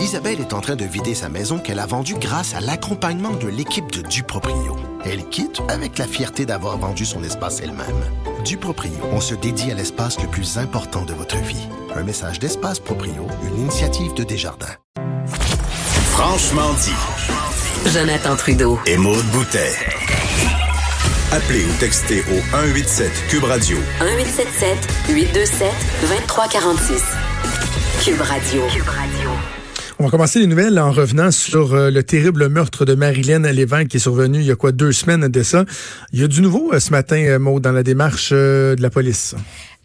Isabelle est en train de vider sa maison qu'elle a vendue grâce à l'accompagnement de l'équipe de Duproprio. Elle quitte avec la fierté d'avoir vendu son espace elle-même. Duproprio, on se dédie à l'espace le plus important de votre vie. Un message d'Espace Proprio, une initiative de Desjardins. Franchement dit. Jonathan Trudeau. Et Maude Boutet. Appelez ou textez au 187 Cube Radio. 1877 827 2346. Cube Radio. Cube Radio. On va commencer les nouvelles en revenant sur euh, le terrible meurtre de Marilyn Lévesque qui est survenu il y a quoi deux semaines de ça. Il y a du nouveau euh, ce matin, euh, Maud, dans la démarche de la police?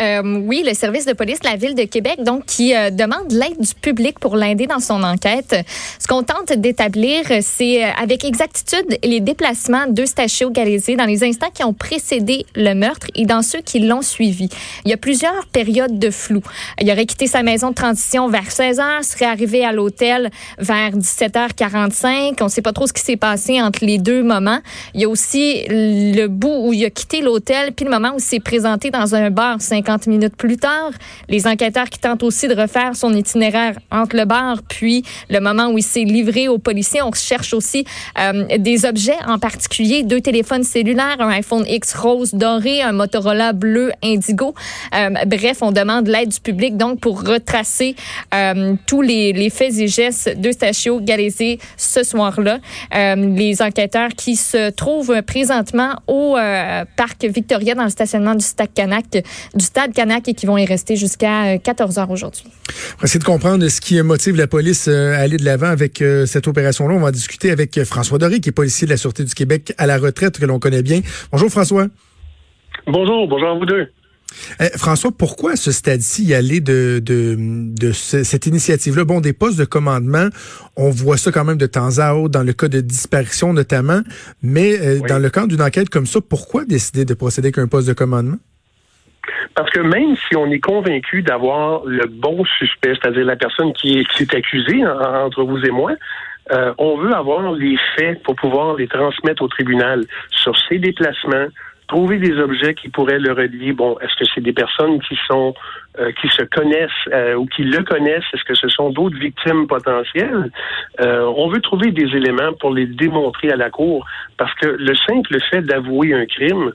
Euh, oui, le service de police de la ville de Québec, donc, qui euh, demande l'aide du public pour l'aider dans son enquête. Ce qu'on tente d'établir, c'est euh, avec exactitude les déplacements d'Eustachio Galézé dans les instants qui ont précédé le meurtre et dans ceux qui l'ont suivi. Il y a plusieurs périodes de flou. Il aurait quitté sa maison de transition vers 16 h serait arrivé à l'hôtel vers 17h45. On ne sait pas trop ce qui s'est passé entre les deux moments. Il y a aussi le bout où il a quitté l'hôtel, puis le moment où il s'est présenté dans un bar 50 minutes plus tard. Les enquêteurs qui tentent aussi de refaire son itinéraire entre le bar puis le moment où il s'est livré aux policiers. On cherche aussi euh, des objets en particulier, deux téléphones cellulaires, un iPhone X rose doré, un Motorola bleu indigo. Euh, bref, on demande l'aide du public donc pour retracer euh, tous les, faits et gestes de Stachio Galézé ce soir-là. les enquêteurs qui se trouvent présentement au parc Victoria dans le stationnement du Stade Canac du Stade Canac et qui vont y rester jusqu'à 14 euh, heures aujourd'hui. On va essayer de comprendre ce qui motive la police euh, à aller de l'avant avec euh, cette opération-là. On va discuter avec François Doré, qui est policier de la Sûreté du Québec à la retraite, que l'on connaît bien. Bonjour François. Bonjour, bonjour à vous deux. François, pourquoi à ce stade-ci y aller de, de, cette initiative-là? Bon, des postes de commandement, on voit ça quand même de temps à autre, dans le cas de disparition notamment, mais dans le cadre d'une enquête comme ça, pourquoi décider de procéder avec un poste de commandement? Parce que même si on est convaincu d'avoir le bon suspect, c'est-à-dire la personne qui est, accusée entre vous et moi, euh, on veut avoir les faits pour pouvoir les transmettre au tribunal sur ses déplacements, trouver des objets qui pourraient le relier. Bon, est-ce que c'est des personnes qui sont euh, qui se connaissent euh, ou qui le connaissent? Est-ce que ce sont d'autres victimes potentielles? On veut trouver des éléments pour les démontrer à la cour, parce que le simple fait d'avouer un crime,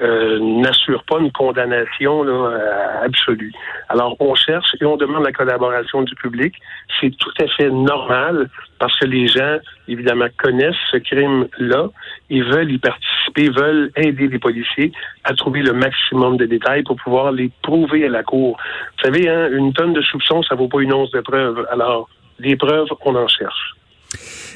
euh, n'assure pas une condamnation là, absolue. Alors, on cherche et on demande la collaboration du public. C'est tout à fait normal parce que les gens, évidemment, connaissent ce crime-là ils veulent y participer, veulent aider les policiers à trouver le maximum de détails pour pouvoir les prouver à la cour. Vous savez, hein, une tonne de soupçons, ça vaut pas une once de preuves. Alors, des preuves, on en cherche.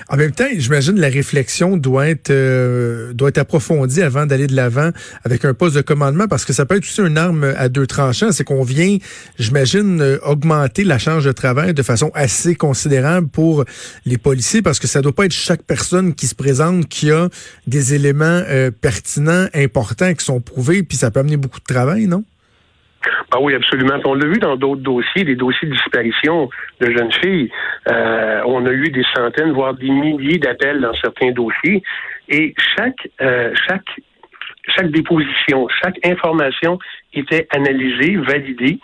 En même temps, j'imagine la réflexion doit être euh, doit être approfondie avant d'aller de l'avant avec un poste de commandement parce que ça peut être aussi une arme à deux tranchants. C'est qu'on vient, j'imagine, euh, augmenter la charge de travail de façon assez considérable pour les policiers parce que ça doit pas être chaque personne qui se présente qui a des éléments euh, pertinents, importants qui sont prouvés, puis ça peut amener beaucoup de travail, non? Ah oui, absolument. On l'a vu dans d'autres dossiers, des dossiers de disparition de jeunes filles. Euh, on a eu des centaines, voire des milliers d'appels dans certains dossiers. Et chaque, euh, chaque, chaque déposition, chaque information était analysée, validée.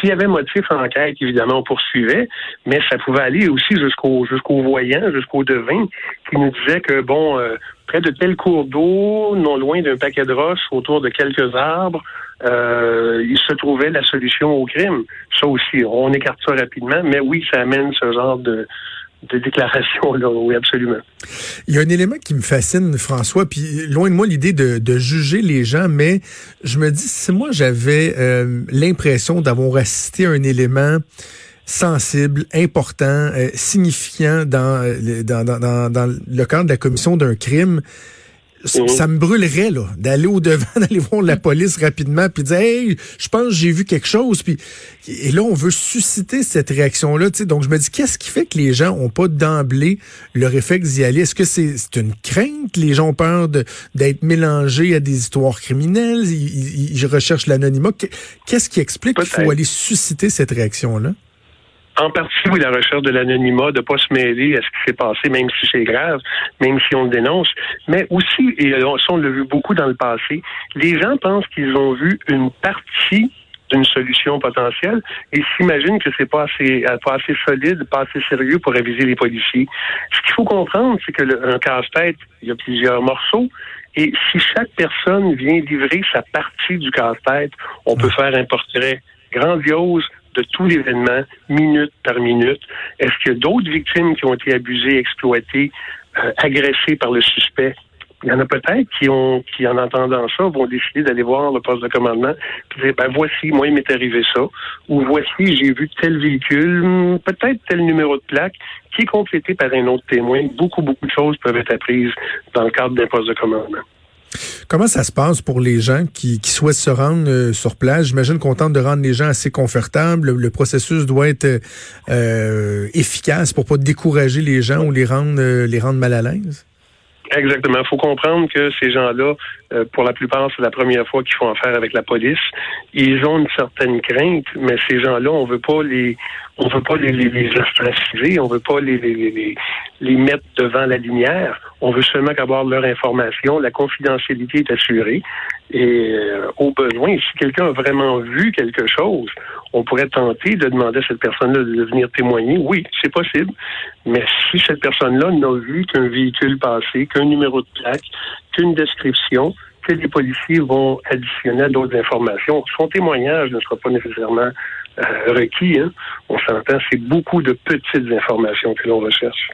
S'il y avait motif en enquête, évidemment, on poursuivait, mais ça pouvait aller aussi jusqu'au jusqu'au voyant, jusqu'au devin, qui nous disait que bon, euh, près de tel cours d'eau, non loin d'un paquet de roches, autour de quelques arbres, euh, il se trouvait la solution au crime. Ça aussi, on écarte ça rapidement, mais oui, ça amène ce genre de, de déclaration là, oui, absolument. Il y a un élément qui me fascine, François, puis loin de moi l'idée de, de, juger les gens, mais je me dis, si moi j'avais euh, l'impression d'avoir assisté à un élément sensible, important, euh, signifiant dans, euh, dans, dans, dans, le cadre de la commission d'un crime, Mhm. ça me brûlerait là d'aller au devant, d'aller voir la police rapidement, puis dire hey, je pense j'ai vu quelque chose, puis et là on veut susciter cette réaction là, tu sais. Donc je me dis qu'est-ce qui fait que les gens ont pas d'emblée le réflexe d'y aller? Est-ce que c'est une crainte? Les gens ont peur d'être mélangés à des histoires criminelles? Ils, recherchent l'anonymat. Qu'est-ce qui explique qu'il faut aller susciter cette réaction là en partie, oui, la recherche de l'anonymat, de ne pas se mêler à ce qui s'est passé, même si c'est grave, même si on le dénonce. Mais aussi, et on l'a vu beaucoup dans le passé, les gens pensent qu'ils ont vu une partie d'une solution potentielle et s'imagine que c'est pas assez, pas assez solide, pas assez sérieux pour réviser les policiers. Ce qu'il faut comprendre, c'est que le, un casse-tête, il y a plusieurs morceaux. Et si chaque personne vient livrer sa partie du casse-tête, on peut faire un portrait grandiose de tout l'événement, minute par minute. Est-ce qu'il y a d'autres victimes qui ont été abusées, exploitées, euh, agressées par le suspect? Il y en a peut-être qui ont, qui en entendant ça, vont décider d'aller voir le poste de commandement et dire, ben voici, moi il m'est arrivé ça, ou voici, j'ai vu tel véhicule, peut-être tel numéro de plaque, qui est complété par un autre témoin. Beaucoup, beaucoup de choses peuvent être apprises dans le cadre d'un poste de commandement. Comment ça se passe pour les gens qui, souhaitent se rendre euh, sur place? J'imagine qu'on tente de rendre les gens assez confortables. Le, processus doit être euh, efficace pour pas décourager les gens ou les rendre, euh, les rendre mal à l'aise? Exactement. Il faut comprendre que ces gens-là, euh, pour la plupart, c'est la première fois qu'ils font affaire avec la police. Ils ont une certaine crainte, mais ces gens-là, on veut pas les, on veut pas les, les, les ostraciser, on veut pas les, les, les, mettre devant la lumière. On veut seulement avoir leur information. La confidentialité est assurée. Et euh, au besoin, si quelqu'un a vraiment vu quelque chose, on pourrait tenter de demander à cette personne-là de venir témoigner. Oui, c'est possible. Mais si cette personne-là n'a vu qu'un véhicule passé, qu'un numéro de plaque, qu'une description, que les policiers vont additionner à d'autres informations, son témoignage ne sera pas nécessairement euh, requis. Hein. On s'entend, c'est beaucoup de petites informations que l'on recherche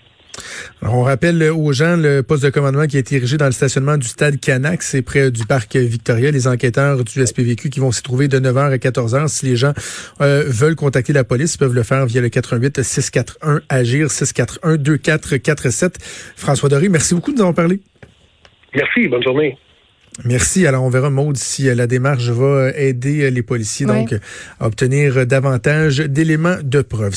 on rappelle aux gens le poste de commandement qui est érigé dans le stationnement du stade Canac, c'est près du parc Victoria. Les enquêteurs du SPVQ qui vont s'y trouver de 9h à 14h. Si les gens euh, veulent contacter la police, ils peuvent le faire via le 88 641 Agir 641 2447. François Doré, merci beaucoup de nous avoir parlé. Merci, bonne journée. Merci. Alors, on verra, Maude, si euh, la démarche va aider les policiers donc à obtenir davantage d'éléments de preuve.